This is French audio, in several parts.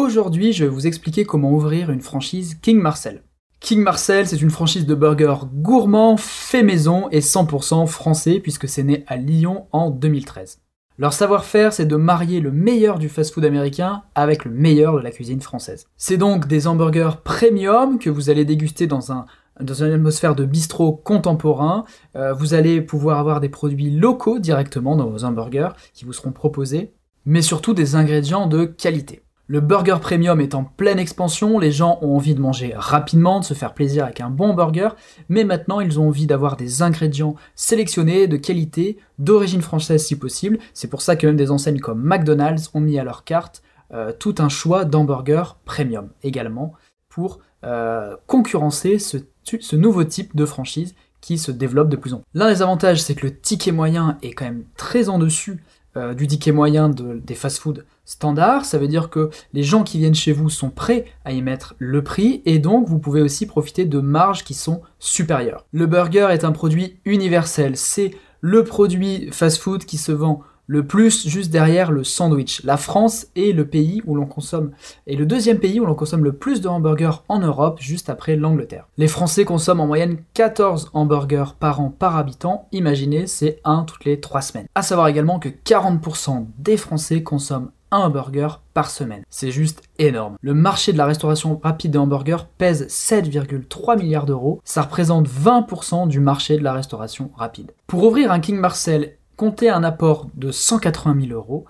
Aujourd'hui, je vais vous expliquer comment ouvrir une franchise King Marcel. King Marcel, c'est une franchise de burgers gourmands, fait maison et 100% français puisque c'est né à Lyon en 2013. Leur savoir-faire, c'est de marier le meilleur du fast-food américain avec le meilleur de la cuisine française. C'est donc des hamburgers premium que vous allez déguster dans un une atmosphère de bistrot contemporain. Euh, vous allez pouvoir avoir des produits locaux directement dans vos hamburgers qui vous seront proposés, mais surtout des ingrédients de qualité. Le burger premium est en pleine expansion, les gens ont envie de manger rapidement, de se faire plaisir avec un bon burger, mais maintenant ils ont envie d'avoir des ingrédients sélectionnés, de qualité, d'origine française si possible. C'est pour ça que même des enseignes comme McDonald's ont mis à leur carte euh, tout un choix d'hamburgers premium également pour euh, concurrencer ce, ce nouveau type de franchise qui se développe de plus en plus. L'un des avantages, c'est que le ticket moyen est quand même très en dessus euh, du ticket moyen des fast-food standards. Ça veut dire que les gens qui viennent chez vous sont prêts à y mettre le prix et donc vous pouvez aussi profiter de marges qui sont supérieures. Le burger est un produit universel. C'est le produit fast-food qui se vend le plus juste derrière le sandwich. La France est le pays où l'on consomme, et le deuxième pays où l'on consomme le plus de hamburgers en Europe, juste après l'Angleterre. Les Français consomment en moyenne 14 hamburgers par an par habitant, imaginez, c'est un toutes les 3 semaines. A savoir également que 40% des Français consomment un hamburger par semaine. C'est juste énorme. Le marché de la restauration rapide des hamburgers pèse 7,3 milliards d'euros. Ça représente 20% du marché de la restauration rapide. Pour ouvrir un King Marcel comptez un apport de 180 000 euros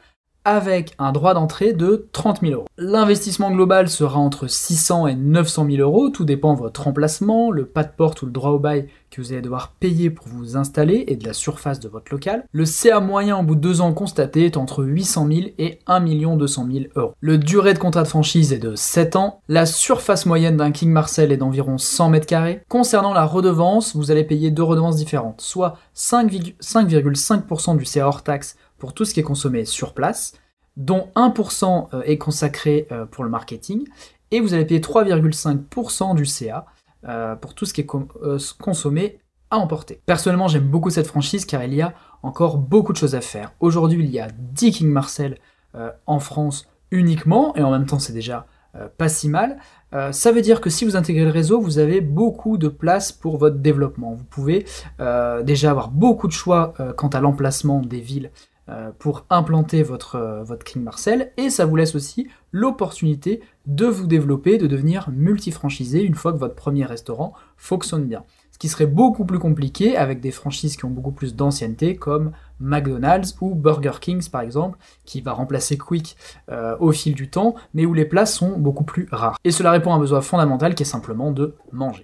avec un droit d'entrée de 30 000 euros. L'investissement global sera entre 600 et 900 000 euros, tout dépend de votre emplacement, le pas de porte ou le droit au bail que vous allez devoir payer pour vous installer et de la surface de votre local. Le CA moyen au bout de deux ans constaté est entre 800 000 et 1 200 000 euros. Le durée de contrat de franchise est de 7 ans. La surface moyenne d'un King Marcel est d'environ 100 mètres carrés. Concernant la redevance, vous allez payer deux redevances différentes, soit 5,5% du CA hors taxe pour tout ce qui est consommé sur place, dont 1% euh, est consacré euh, pour le marketing, et vous allez payer 3,5% du CA euh, pour tout ce qui est consommé à emporter. Personnellement, j'aime beaucoup cette franchise car il y a encore beaucoup de choses à faire. Aujourd'hui, il y a 10 King Marcel en France uniquement, et en même temps, c'est déjà pas si mal. ça veut dire que si vous intégrez le réseau, vous avez beaucoup de place pour votre développement. Vous pouvez déjà avoir beaucoup de choix quant à l'emplacement des villes pour implanter votre, euh, votre King Marcel et ça vous laisse aussi l'opportunité de vous développer, de devenir multi-franchisé une fois que votre premier restaurant fonctionne bien. Ce qui serait beaucoup plus compliqué avec des franchises qui ont beaucoup plus d'ancienneté comme McDonald's ou Burger Kings par exemple, qui va remplacer Quick euh, au fil du temps, mais où les places sont beaucoup plus rares. Et cela répond à un besoin fondamental qui est simplement de manger.